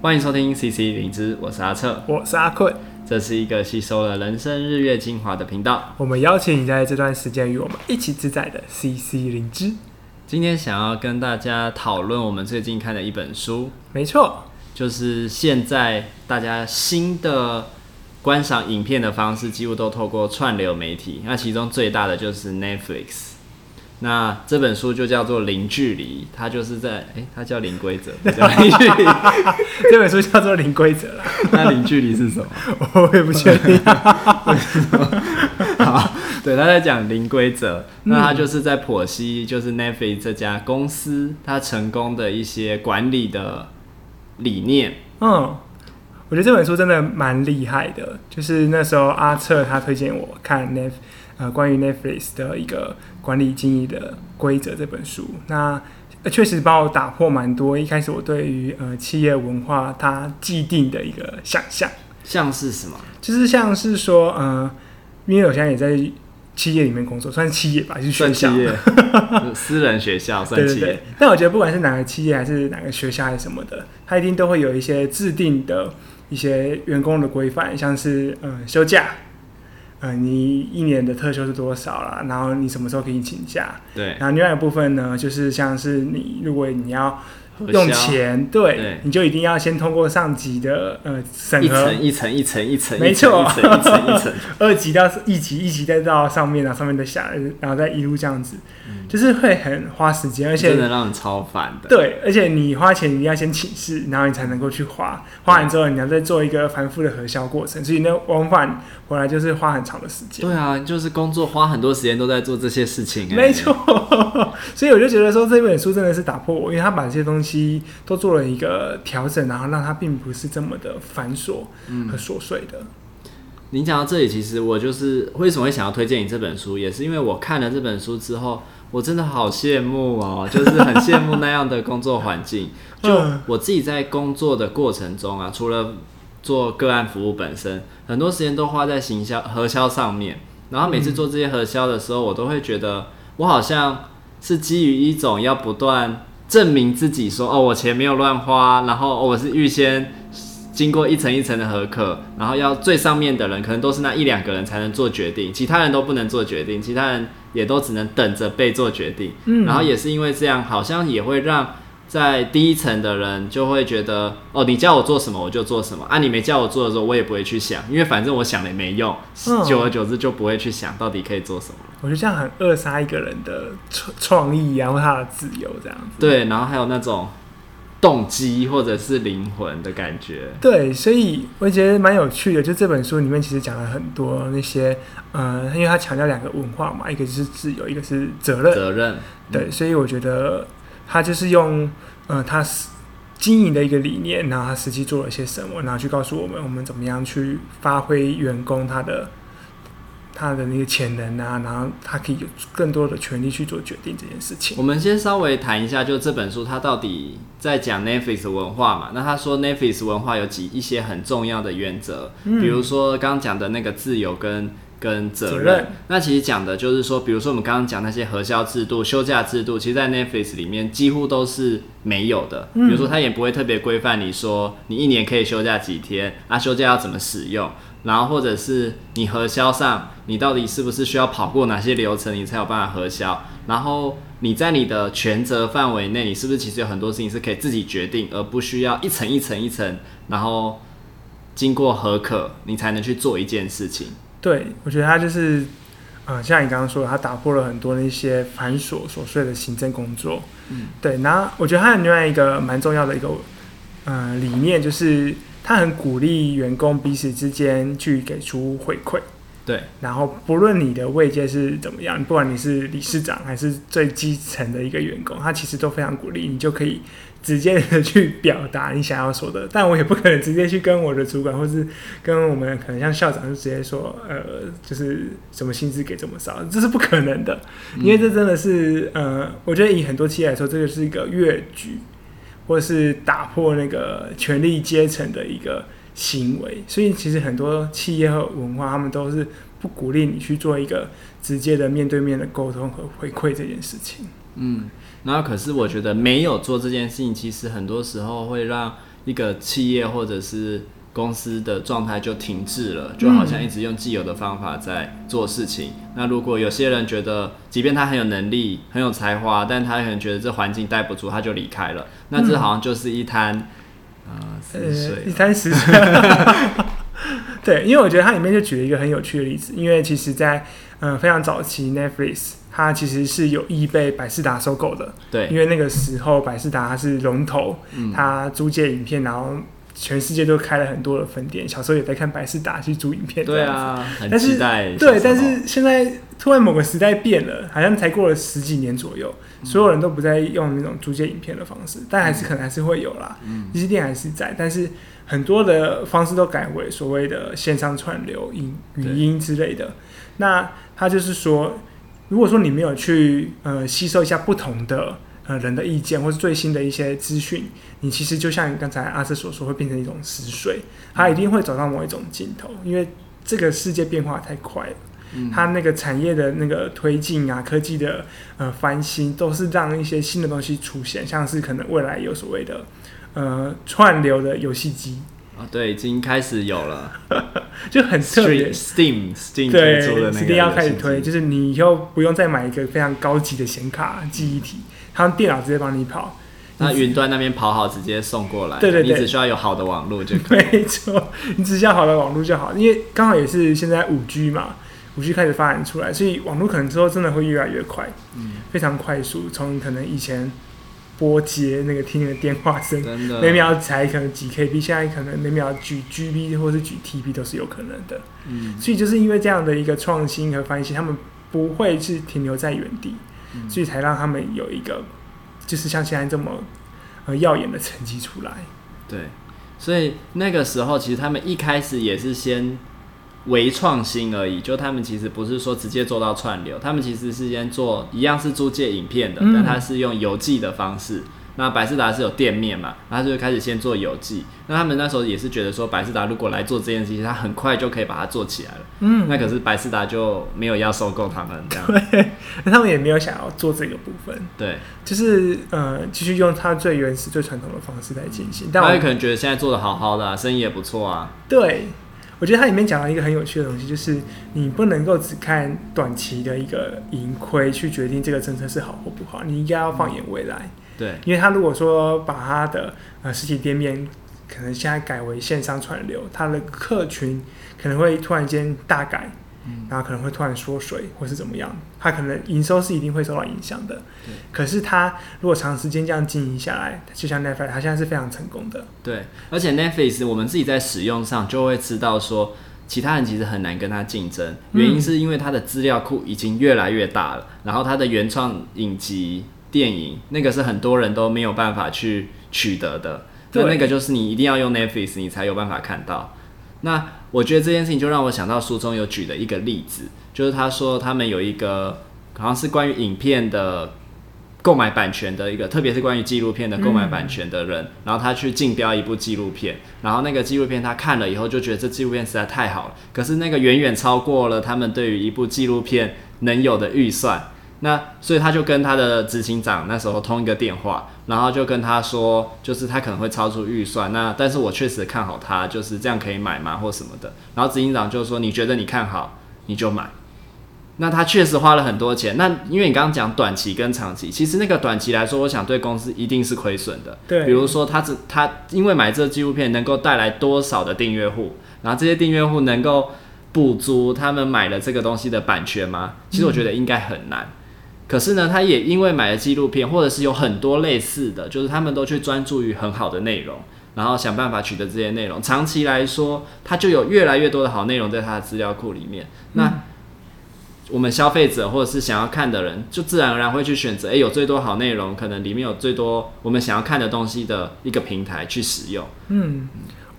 欢迎收听 CC 灵芝，我是阿策，我是阿困，这是一个吸收了人生日月精华的频道。我们邀请你在这段时间与我们一起自在的 CC 灵芝。今天想要跟大家讨论我们最近看的一本书，没错，就是现在大家新的观赏影片的方式，几乎都透过串流媒体。那其中最大的就是 Netflix。那这本书就叫做《零距离》，它就是在，哎、欸，它叫零规则，叫零距离。这本书叫做零规则啦。那零距离是什么？我也不确定。好，对，他在讲零规则。那他就是在剖析，就是 Netflix 这家公司它成功的一些管理的理念。嗯，我觉得这本书真的蛮厉害的。就是那时候阿策他推荐我看 Netflix 呃，关于 Netflix 的一个管理经营的规则这本书，那确实帮我打破蛮多。一开始我对于呃企业文化它既定的一个想象，像是什么？就是像是说，呃，因为我现在也在企业里面工作，算是企业吧，就是学校？企业 私人学校算企业。对对对。但我觉得不管是哪个企业还是哪个学校还是什么的，它一定都会有一些制定的一些员工的规范，像是嗯休假。呃，你一年的特休是多少啦？然后你什么时候可以请假？对。然后另外一部分呢，就是像是你，如果你要用钱，对，对，你就一定要先通过上级的呃审核，一层一层一层一层，没错，一层一层一层，二级到一级，一级再到上面，然后上面再下，然后再一路这样子。就是会很花时间，而且真的让人超烦的。对，而且你花钱，你要先请示，然后你才能够去花。花完之后，你要再做一个繁复的核销过程，所以那往返回来就是花很长的时间。对啊，就是工作花很多时间都在做这些事情。没错，所以我就觉得说这本书真的是打破我，因为他把这些东西都做了一个调整，然后让它并不是这么的繁琐和琐碎的。您、嗯、讲到这里，其实我就是为什么会想要推荐你这本书，也是因为我看了这本书之后。我真的好羡慕哦，就是很羡慕那样的工作环境。就我自己在工作的过程中啊，除了做个案服务本身，很多时间都花在行销核销上面。然后每次做这些核销的时候，我都会觉得我好像是基于一种要不断证明自己说，说哦，我钱没有乱花，然后我是预先。经过一层一层的核可，然后要最上面的人可能都是那一两个人才能做决定，其他人都不能做决定，其他人也都只能等着被做决定。嗯，然后也是因为这样，好像也会让在第一层的人就会觉得，哦，你叫我做什么我就做什么啊，你没叫我做的时候我也不会去想，因为反正我想了也没用，嗯，久而久之就不会去想到底可以做什么。我觉得这样很扼杀一个人的创创意啊，或他的自由这样子。对，然后还有那种。动机或者是灵魂的感觉，对，所以我觉得蛮有趣的。就这本书里面其实讲了很多那些，呃，因为他强调两个文化嘛，一个就是自由，一个是责任。责任，对，所以我觉得他就是用，呃，他经营的一个理念，然后他实际做了些什么，然后去告诉我们，我们怎么样去发挥员工他的。他的那个潜能啊，然后他可以有更多的权利去做决定这件事情。我们先稍微谈一下，就这本书它到底在讲 Netflix 文化嘛？那他说 Netflix 文化有几一些很重要的原则，嗯、比如说刚刚讲的那个自由跟跟责任。那其实讲的就是说，比如说我们刚刚讲那些核销制度、休假制度，其实，在 Netflix 里面几乎都是没有的。比如说，他也不会特别规范你说你一年可以休假几天啊，休假要怎么使用。然后，或者是你核销上，你到底是不是需要跑过哪些流程，你才有办法核销？然后你在你的权责范围内，你是不是其实有很多事情是可以自己决定，而不需要一层一层一层，然后经过核可，你才能去做一件事情？对，我觉得他就是，呃，像你刚刚说的，他打破了很多那些繁琐琐碎的行政工作。嗯，对。然后我觉得还有另外一个蛮重要的一个，呃，理念就是。他很鼓励员工彼此之间去给出回馈，对。然后不论你的位阶是怎么样，不管你是理事长还是最基层的一个员工，他其实都非常鼓励你，就可以直接的去表达你想要说的。但我也不可能直接去跟我的主管，或是跟我们可能像校长就直接说，呃，就是什么薪资给这么少，这是不可能的，因为这真的是，呃，我觉得以很多企业来说，这个是一个越矩。或是打破那个权力阶层的一个行为，所以其实很多企业和文化，他们都是不鼓励你去做一个直接的面对面的沟通和回馈这件事情。嗯，然后可是我觉得没有做这件事情，其实很多时候会让一个企业或者是公司的状态就停滞了，就好像一直用既有的方法在做事情。嗯、那如果有些人觉得，即便他很有能力、很有才华，但他可能觉得这环境待不住，他就离开了。那这好像就是一滩、嗯、呃死水，一滩死水。对，因为我觉得它里面就举了一个很有趣的例子，因为其实在，在呃非常早期，Netflix 它其实是有意被百事达收购的。对，因为那个时候百事达它是龙头，嗯、它租借影片，然后全世界都开了很多的分店。小时候也在看百事达去租影片，对啊，但是对，但是现在突然某个时代变了，好像才过了十几年左右，嗯、所有人都不再用那种租借影片的方式，但还是可能还是会有啦，其实店还是在，但是。很多的方式都改为所谓的线上串流、音语音之类的。那他就是说，如果说你没有去呃吸收一下不同的呃人的意见，或是最新的一些资讯，你其实就像刚才阿瑟所说，会变成一种死水。它一定会走到某一种尽头，因为这个世界变化太快了。嗯，他那个产业的那个推进啊，科技的呃翻新，都是让一些新的东西出现，像是可能未来有所谓的。呃，串流的游戏机啊，对，已经开始有了，就很特别。Steam Steam 对推出的那个，Steam 要开始推，就是你以后不用再买一个非常高级的显卡记忆体，它电脑直接帮你跑，那云端那边跑好直接送过来，对对对，你只需要有好的网络就可以。没错，你只需要好的网络就好，因为刚好也是现在五 G 嘛，五 G 开始发展出来，所以网络可能之后真的会越来越快，嗯，非常快速，从可能以前。拨接那个听那个电话声，每秒才可能几 KB，现在可能每秒举 GB 或是举 TB 都是有可能的。嗯，所以就是因为这样的一个创新和翻新，他们不会是停留在原地，嗯、所以才让他们有一个就是像现在这么呃耀眼的成绩出来。对，所以那个时候其实他们一开始也是先。微创新而已，就他们其实不是说直接做到串流，他们其实是先做一样是租借影片的，嗯、但他是用邮寄的方式。那百事达是有店面嘛，然后就开始先做邮寄。那他们那时候也是觉得说，百事达如果来做这件事情，他很快就可以把它做起来了。嗯，那可是百事达就没有要收购他们这样。对，那他们也没有想要做这个部分。对，就是呃，继续用他最原始、最传统的方式来进行。但我也可能觉得现在做的好好的、啊，生意也不错啊。对。我觉得它里面讲了一个很有趣的东西，就是你不能够只看短期的一个盈亏去决定这个政策是好或不好，你应该要放眼未来。嗯、对，因为他如果说把他的呃实体店面可能现在改为线上串流，他的客群可能会突然间大改。然后可能会突然缩水，或是怎么样，它可能营收是一定会受到影响的。对可是它如果长时间这样经营下来，就像 Netflix，它现在是非常成功的。对，而且 Netflix 我们自己在使用上就会知道说，其他人其实很难跟它竞争，原因是因为它的资料库已经越来越大了，然后它的原创影集、电影那个是很多人都没有办法去取得的。对，那个就是你一定要用 Netflix，你才有办法看到。那我觉得这件事情就让我想到书中有举的一个例子，就是他说他们有一个好像是关于影片的购买版权的一个，特别是关于纪录片的购买版权的人，然后他去竞标一部纪录片，然后那个纪录片他看了以后就觉得这纪录片实在太好了，可是那个远远超过了他们对于一部纪录片能有的预算。那所以他就跟他的执行长那时候通一个电话，然后就跟他说，就是他可能会超出预算，那但是我确实看好他，就是这样可以买吗或什么的。然后执行长就说，你觉得你看好你就买。那他确实花了很多钱。那因为你刚刚讲短期跟长期，其实那个短期来说，我想对公司一定是亏损的。对，比如说他只他因为买这纪录片能够带来多少的订阅户，然后这些订阅户能够补足他们买了这个东西的版权吗？其实我觉得应该很难。嗯可是呢，他也因为买了纪录片，或者是有很多类似的，就是他们都去专注于很好的内容，然后想办法取得这些内容。长期来说，他就有越来越多的好内容在他的资料库里面。那、嗯、我们消费者或者是想要看的人，就自然而然会去选择，诶、欸，有最多好内容，可能里面有最多我们想要看的东西的一个平台去使用。嗯，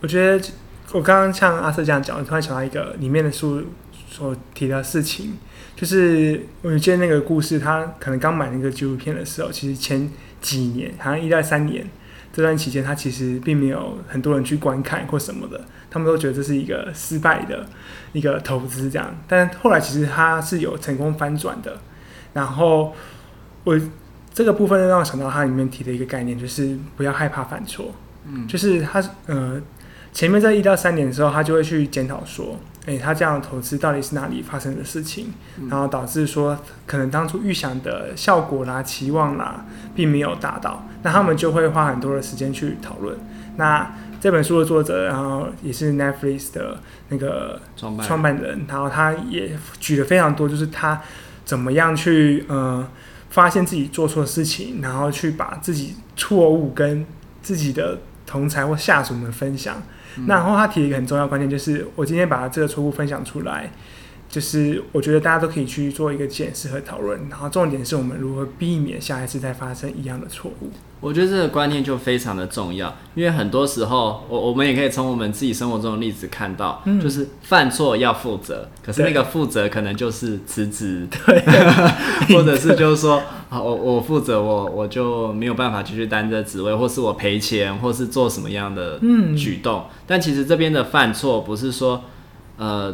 我觉得我刚刚像阿瑟这样讲，我突然想到一个里面的书所提的事情。就是我记得那个故事，他可能刚买那个纪录片的时候，其实前几年，好像一到三年这段期间，他其实并没有很多人去观看或什么的，他们都觉得这是一个失败的一个投资这样。但后来其实他是有成功翻转的。然后我这个部分让我想到他里面提的一个概念，就是不要害怕犯错。嗯，就是他呃前面在一到三年的时候，他就会去检讨说，哎、欸，他这样的投资到底是哪里发生的事情，嗯、然后导致说可能当初预想的效果啦、期望啦，并没有达到，那他们就会花很多的时间去讨论。那这本书的作者，然后也是 Netflix 的那个创办人，然后他也举了非常多，就是他怎么样去呃发现自己做错事情，然后去把自己错误跟自己的同才或下属们分享。那然后他提一个很重要的观点，就是我今天把这个错误分享出来，就是我觉得大家都可以去做一个检视和讨论。然后重点是我们如何避免下一次再发生一样的错误。我觉得这个观念就非常的重要，因为很多时候我我们也可以从我们自己生活中的例子看到，嗯、就是犯错要负责，可是那个负责可能就是辞职，对，或者是就是说，好，我我负责，我我就没有办法继续担这职位，或是我赔钱，或是做什么样的举动。嗯、但其实这边的犯错不是说，呃。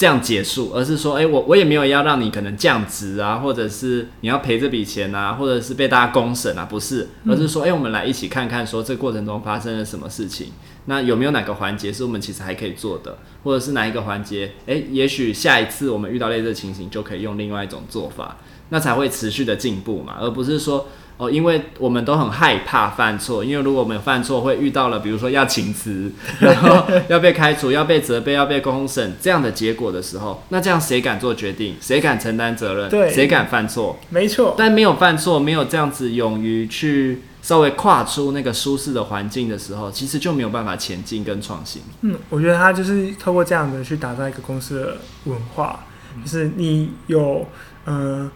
这样结束，而是说，哎、欸，我我也没有要让你可能降职啊，或者是你要赔这笔钱啊，或者是被大家公审啊，不是，而是说，哎、欸，我们来一起看看，说这过程中发生了什么事情，那有没有哪个环节是我们其实还可以做的，或者是哪一个环节，哎、欸，也许下一次我们遇到类似的情形，就可以用另外一种做法，那才会持续的进步嘛，而不是说。哦，因为我们都很害怕犯错，因为如果我们犯错会遇到了，比如说要请辞，然后 要被开除、要被责备、要被公审这样的结果的时候，那这样谁敢做决定？谁敢承担责任？对，谁敢犯错？没错。但没有犯错，没有这样子勇于去稍微跨出那个舒适的环境的时候，其实就没有办法前进跟创新。嗯，我觉得他就是透过这样的去打造一个公司的文化，就是你有呃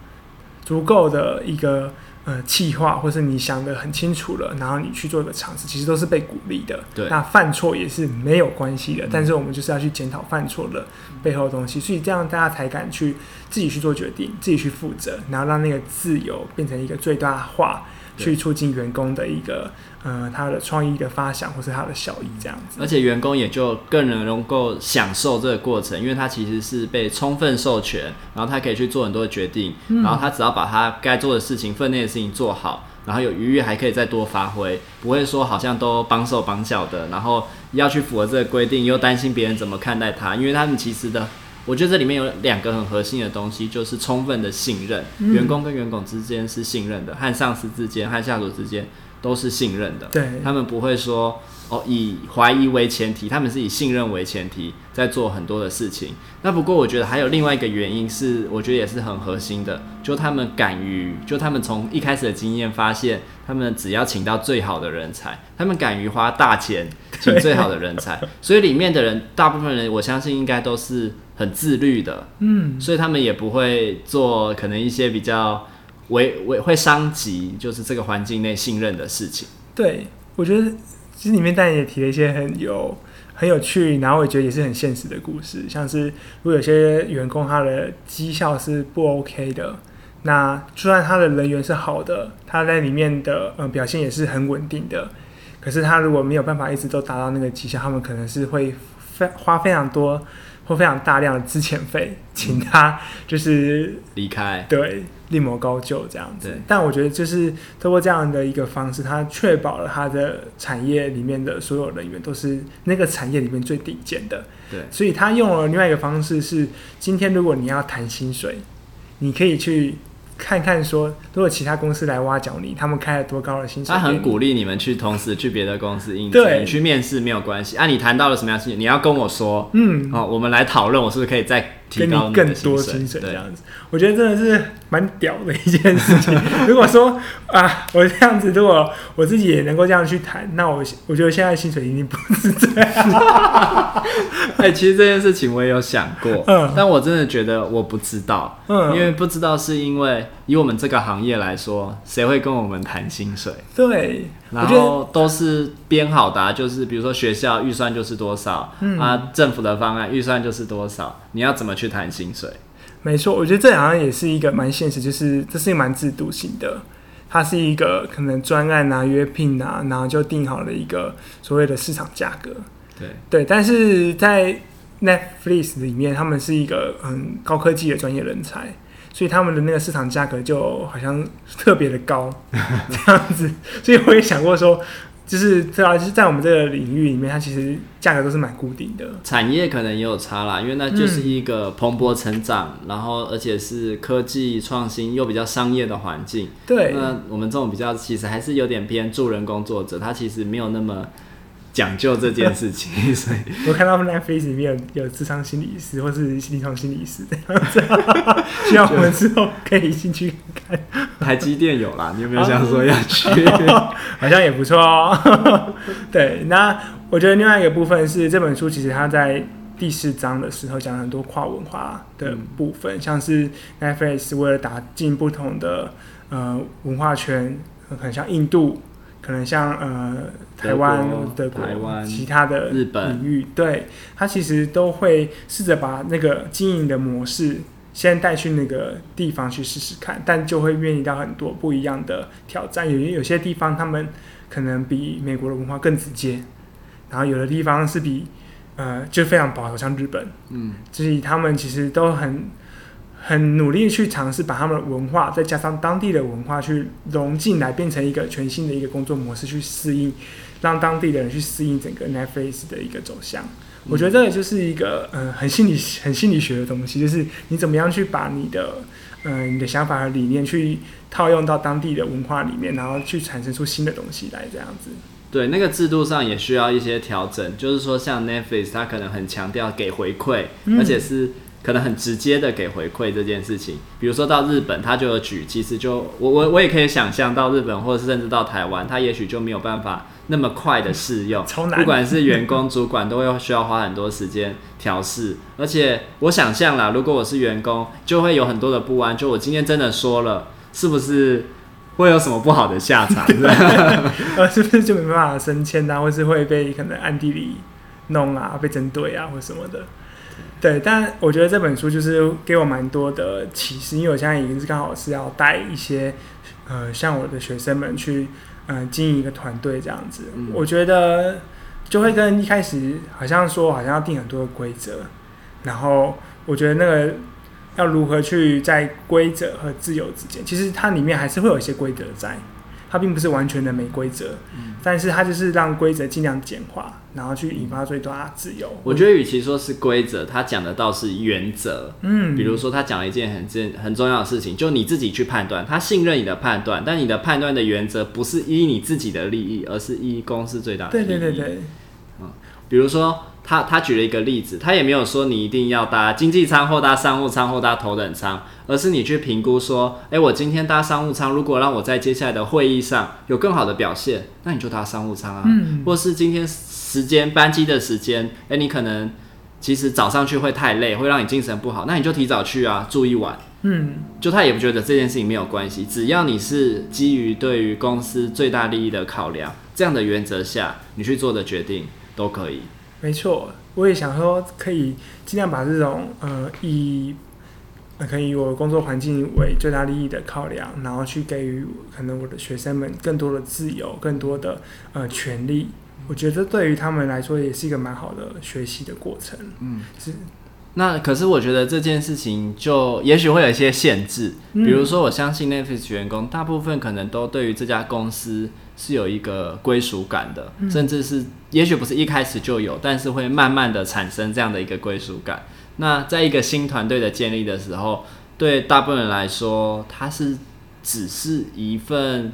足够的一个。呃，计划或是你想的很清楚了，然后你去做一个尝试，其实都是被鼓励的。对，那犯错也是没有关系的，嗯、但是我们就是要去检讨犯错的背后的东西，所以这样大家才敢去自己去做决定，自己去负责，然后让那个自由变成一个最大化。去促进员工的一个，呃，他的创意的发想或是他的效益这样子，而且员工也就更能够享受这个过程，因为他其实是被充分授权，然后他可以去做很多的决定，嗯、然后他只要把他该做的事情、分内的事情做好，然后有余裕还可以再多发挥，不会说好像都帮手帮脚的，然后要去符合这个规定，又担心别人怎么看待他，因为他们其实的。我觉得这里面有两个很核心的东西，就是充分的信任，嗯、员工跟员工之间是信任的，和上司之间、和下属之间都是信任的。对，他们不会说哦，以怀疑为前提，他们是以信任为前提在做很多的事情。那不过我觉得还有另外一个原因是，我觉得也是很核心的，就他们敢于，就他们从一开始的经验发现，他们只要请到最好的人才，他们敢于花大钱请最好的人才，所以里面的人大部分人，我相信应该都是。很自律的，嗯，所以他们也不会做可能一些比较为为会伤及就是这个环境内信任的事情。对，我觉得其实里面当然也提了一些很有很有趣，然后我觉得也是很现实的故事，像是如果有些员工他的绩效是不 OK 的，那就算他的人缘是好的，他在里面的呃表现也是很稳定的，可是他如果没有办法一直都达到那个绩效，他们可能是会非花非常多。或非常大量的资遣费，请他就是离开，对，另谋高就这样子。对但我觉得就是通过这样的一个方式，他确保了他的产业里面的所有人员都是那个产业里面最顶尖的。对，所以他用了另外一个方式是，今天如果你要谈薪水，你可以去。看看说，如果其他公司来挖角你，他们开了多高的薪水？他很鼓励你们去同时去别的公司应你去面试没有关系。啊，你谈到了什么样的事情，你要跟我说，嗯，哦，我们来讨论，我是不是可以再提高你更多薪水这样子？我觉得真的是蛮屌的一件事情。如果说啊，我这样子，如果我自己也能够这样去谈，那我我觉得现在薪水一定不是这样。哎、欸，其实这件事情我也有想过，嗯，但我真的觉得我不知道，嗯，因为不知道是因为以我们这个行业来说，谁会跟我们谈薪水？对，然后都是编好的、啊，就是比如说学校预算就是多少，嗯、啊，政府的方案预算就是多少，你要怎么去谈薪水？没错，我觉得这好像也是一个蛮现实，就是这是一个蛮制度性的，它是一个可能专案啊、约聘啊，然后就定好了一个所谓的市场价格。对对，但是在 Netflix 里面，他们是一个很高科技的专业人才，所以他们的那个市场价格就好像特别的高 这样子。所以我也想过说，就是对啊，就是在我们这个领域里面，它其实价格都是蛮固定的。产业可能也有差啦，因为那就是一个蓬勃成长，嗯、然后而且是科技创新又比较商业的环境。对，那我们这种比较其实还是有点偏助人工作者，他其实没有那么。讲究这件事情，所以我看到 Netflix 里面有有智商心理师或是临床心理师这样子，希望我们之后可以进去看。台积电有啦，你有没有想说要去？好像也不错哦。对，那我觉得另外一个部分是这本书，其实它在第四章的时候讲很多跨文化的部分，嗯、像是 Netflix 为了打进不同的呃文化圈，很像印度。可能像呃台湾、德国、台湾、其他的日本领域，对，他其实都会试着把那个经营的模式先带去那个地方去试试看，但就会面临到很多不一样的挑战。有有些地方他们可能比美国的文化更直接，然后有的地方是比呃就非常保守，像日本，嗯，所以他们其实都很。很努力去尝试把他们的文化再加上当地的文化去融进来，变成一个全新的一个工作模式去适应，让当地的人去适应整个 Netflix 的一个走向。嗯、我觉得这个就是一个嗯很心理很心理学的东西，就是你怎么样去把你的嗯、呃、你的想法和理念去套用到当地的文化里面，然后去产生出新的东西来，这样子。对，那个制度上也需要一些调整，就是说像 Netflix 它可能很强调给回馈，嗯、而且是。可能很直接的给回馈这件事情，比如说到日本，他就有举，其实就我我我也可以想象到日本，或者是甚至到台湾，他也许就没有办法那么快的适用，不管是员工、主管，都会需要花很多时间调试。而且我想象啦，如果我是员工，就会有很多的不安，就我今天真的说了，是不是会有什么不好的下场？呃，是不是就没办法升迁啊，或是会被可能暗地里弄啊，被针对啊，或什么的？对，但我觉得这本书就是给我蛮多的启示，因为我现在已经是刚好是要带一些，呃，像我的学生们去，嗯、呃，经营一个团队这样子。嗯、我觉得就会跟一开始好像说，好像要定很多的规则，然后我觉得那个要如何去在规则和自由之间，其实它里面还是会有一些规则在。它并不是完全的没规则，嗯、但是它就是让规则尽量简化，然后去引发最大自由。我觉得，与其说是规则，他讲的倒是原则。嗯，比如说他讲了一件很重很重要的事情，就你自己去判断，他信任你的判断，但你的判断的原则不是依你自己的利益，而是依公司最大的利益。对对对对，嗯，比如说。他他举了一个例子，他也没有说你一定要搭经济舱或搭商务舱或搭头等舱，而是你去评估说，诶，我今天搭商务舱，如果让我在接下来的会议上有更好的表现，那你就搭商务舱啊。嗯。或是今天时间班机的时间，诶，你可能其实早上去会太累，会让你精神不好，那你就提早去啊，住一晚。嗯。就他也不觉得这件事情没有关系，只要你是基于对于公司最大利益的考量，这样的原则下，你去做的决定都可以。没错，我也想说，可以尽量把这种呃以呃可以以我的工作环境为最大利益的考量，然后去给予可能我的学生们更多的自由、更多的呃权利。我觉得对于他们来说也是一个蛮好的学习的过程。嗯，是。那可是我觉得这件事情就也许会有一些限制，比如说我相信 Netflix 员工大部分可能都对于这家公司。是有一个归属感的，甚至是也许不是一开始就有，但是会慢慢的产生这样的一个归属感。那在一个新团队的建立的时候，对大部分人来说，它是只是一份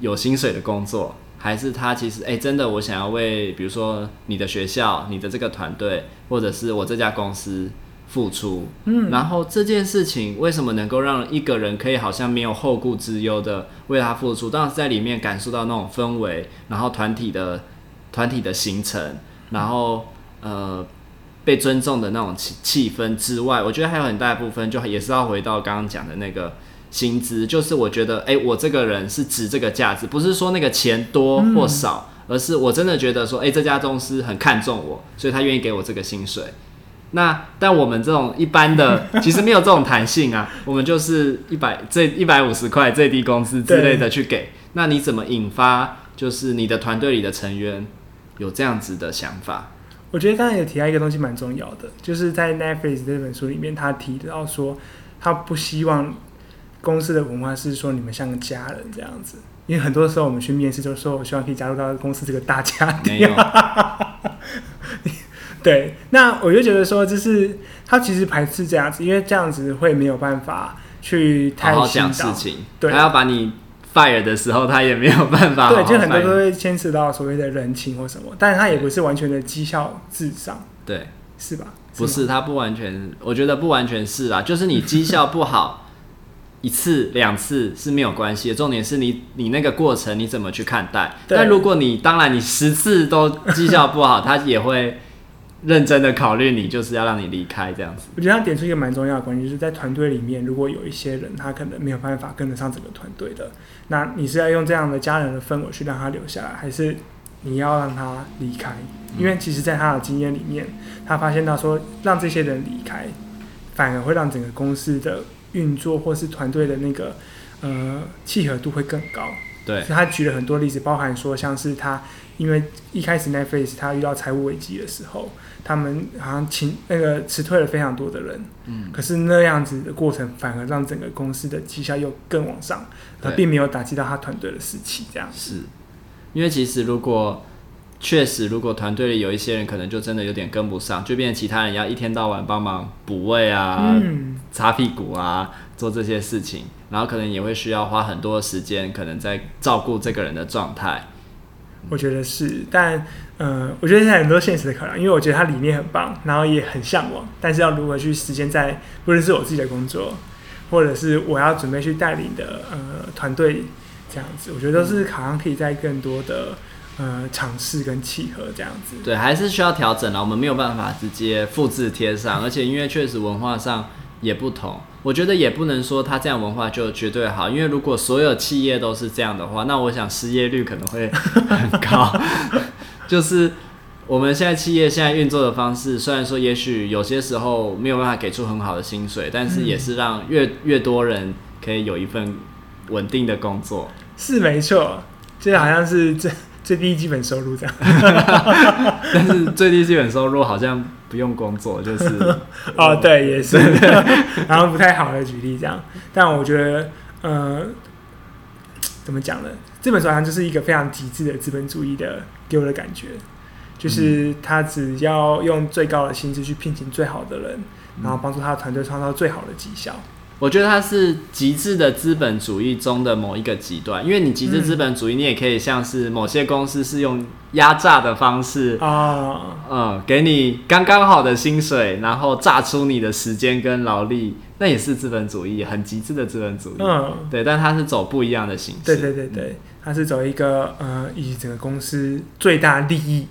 有薪水的工作，还是他其实哎、欸，真的我想要为，比如说你的学校、你的这个团队，或者是我这家公司。付出，嗯，然后这件事情为什么能够让一个人可以好像没有后顾之忧的为他付出？当然是在里面感受到那种氛围，然后团体的团体的形成，然后呃被尊重的那种气气氛之外，我觉得还有很大一部分就也是要回到刚刚讲的那个薪资，就是我觉得哎，我这个人是值这个价值，不是说那个钱多或少，嗯，而是我真的觉得说，哎，这家公司很看重我，所以他愿意给我这个薪水。那但我们这种一般的，其实没有这种弹性啊。我们就是一百最一百五十块最低工资之类的去给。那你怎么引发就是你的团队里的成员有这样子的想法？我觉得刚才有提到一个东西蛮重要的，就是在 Netflix 这本书里面，他提到说他不希望公司的文化是说你们像个家人这样子。因为很多时候我们去面试，就是说我希望可以加入到公司这个大家庭。对，那我就觉得说，就是他其实排斥这样子，因为这样子会没有办法去太好好讲事情。对，他要把你 fire 的时候，他也没有办法好好。对，就很多都会牵扯到所谓的人情或什么，但是他也不是完全的绩效至上。对，是吧？不是，他不完全，我觉得不完全是啦，就是你绩效不好。一次两次是没有关系的，重点是你你那个过程你怎么去看待？但如果你当然你十次都绩效不好，他也会认真的考虑你，就是要让你离开这样子。我觉得他点出一个蛮重要的关系，就是在团队里面，如果有一些人他可能没有办法跟得上整个团队的，那你是要用这样的家人的氛围去让他留下来，还是你要让他离开？因为其实，在他的经验里面，他发现到说，让这些人离开，反而会让整个公司的。运作或是团队的那个呃契合度会更高。对，所以他举了很多例子，包含说像是他因为一开始 Netflix 他遇到财务危机的时候，他们好像请那个辞退了非常多的人。嗯。可是那样子的过程反而让整个公司的绩效又更往上，而并没有打击到他团队的士气。这样是，因为其实如果确实如果团队里有一些人可能就真的有点跟不上，就变成其他人要一天到晚帮忙补位啊。嗯擦屁股啊，做这些事情，然后可能也会需要花很多时间，可能在照顾这个人的状态。我觉得是，但呃，我觉得现在很多现实的考量，因为我觉得他理念很棒，然后也很向往，但是要如何去实践在，不论是我自己的工作，或者是我要准备去带领的呃团队这样子，我觉得都是好像可以在更多的。呃，尝试跟契合这样子，对，还是需要调整的。我们没有办法直接复制贴上，而且因为确实文化上也不同，我觉得也不能说他这样文化就绝对好。因为如果所有企业都是这样的话，那我想失业率可能会 很高。就是我们现在企业现在运作的方式，虽然说也许有些时候没有办法给出很好的薪水，但是也是让越越多人可以有一份稳定的工作。是没错，这好像是这。最低基本收入这样，但是最低基本收入好像不用工作，就是 哦，对，也是，然后不太好的举例这样。但我觉得，呃，怎么讲呢？这本书好像就是一个非常极致的资本主义的给我的感觉，就是他只要用最高的薪资去聘请最好的人，然后帮助他的团队创造最好的绩效。我觉得它是极致的资本主义中的某一个极端，因为你极致资本主义，你也可以像是某些公司是用压榨的方式啊，嗯，给你刚刚好的薪水，然后榨出你的时间跟劳力，那也是资本主义，很极致的资本主义。嗯，对，但它是走不一样的形式。对对对对，它是走一个呃，以整个公司最大利益。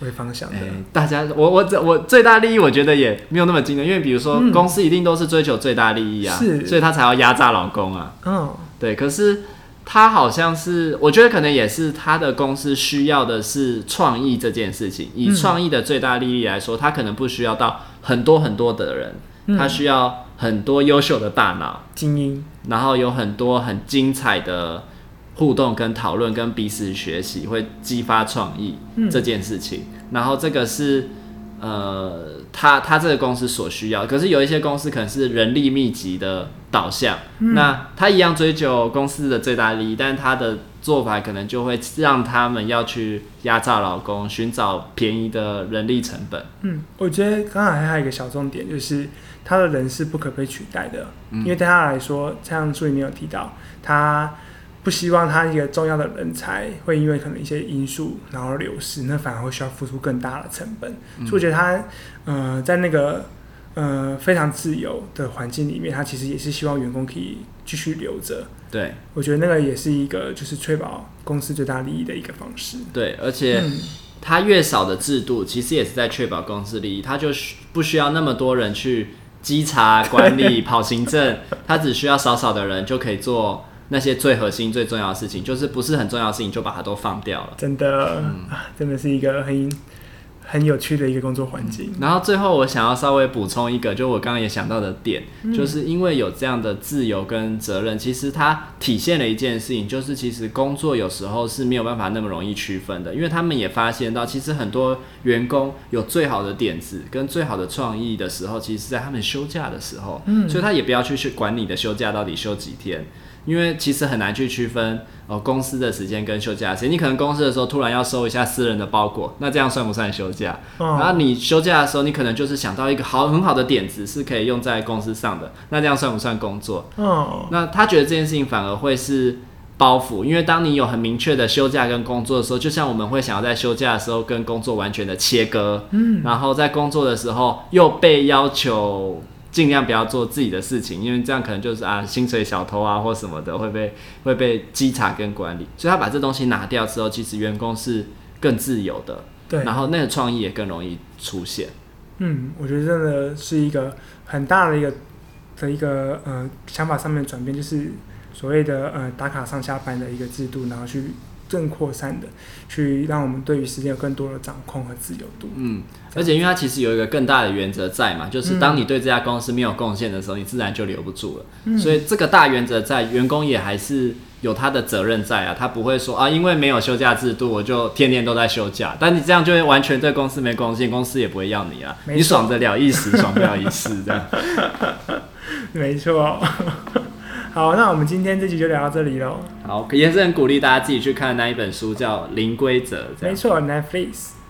为方向的、欸，大家，我我我最大利益，我觉得也没有那么惊人，因为比如说、嗯、公司一定都是追求最大利益啊，是，所以他才要压榨劳工啊。嗯，对。可是他好像是，我觉得可能也是他的公司需要的是创意这件事情。以创意的最大利益来说，他可能不需要到很多很多的人，他、嗯、需要很多优秀的大脑精英，然后有很多很精彩的。互动跟讨论跟彼此学习会激发创意这件事情，嗯、然后这个是呃，他他这个公司所需要。可是有一些公司可能是人力密集的导向，嗯、那他一样追求公司的最大利益，但是他的做法可能就会让他们要去压榨劳工，寻找便宜的人力成本。嗯，我觉得刚才还有一个小重点，就是他的人是不可被取代的，嗯、因为对他来说，像书里面有提到他。不希望他一个重要的人才会因为可能一些因素然后流失，那反而会需要付出更大的成本。嗯、所以我觉得他，呃，在那个呃非常自由的环境里面，他其实也是希望员工可以继续留着。对，我觉得那个也是一个就是确保公司最大利益的一个方式。对，而且他越少的制度，其实也是在确保公司利益。他就不需要那么多人去稽查管理、跑行政，他只需要少少的人就可以做。那些最核心、最重要的事情，就是不是很重要的事情，就把它都放掉了。真的，嗯、真的是一个很很有趣的一个工作环境。然后最后，我想要稍微补充一个，就我刚刚也想到的点，嗯、就是因为有这样的自由跟责任，其实它体现了一件事情，就是其实工作有时候是没有办法那么容易区分的，因为他们也发现到，其实很多员工有最好的点子跟最好的创意的时候，其实是在他们休假的时候。嗯，所以他也不要去去管你的休假到底休几天。因为其实很难去区分哦公司的时间跟休假时间。你可能公司的时候突然要收一下私人的包裹，那这样算不算休假？哦、然后你休假的时候，你可能就是想到一个好很好的点子是可以用在公司上的，那这样算不算工作？哦，那他觉得这件事情反而会是。包袱，因为当你有很明确的休假跟工作的时候，就像我们会想要在休假的时候跟工作完全的切割，嗯，然后在工作的时候又被要求尽量不要做自己的事情，因为这样可能就是啊薪水小偷啊或什么的会被会被稽查跟管理，所以他把这东西拿掉之后，其实员工是更自由的，对，然后那个创意也更容易出现。嗯，我觉得真的是一个很大的一个的一个呃想法上面的转变，就是。所谓的呃打卡上下班的一个制度，然后去更扩散的，去让我们对于时间有更多的掌控和自由度。嗯，而且因为它其实有一个更大的原则在嘛，就是当你对这家公司没有贡献的时候，你自然就留不住了。嗯，所以这个大原则在，员工也还是有他的责任在啊，他不会说啊，因为没有休假制度，我就天天都在休假。但你这样就会完全对公司没贡献，公司也不会要你啊。你爽得了一时，爽不了一世，这样。没错。好，那我们今天这集就聊到这里喽。好，也是很鼓励大家自己去看那一本书，叫《零规则》。没错，Netflix。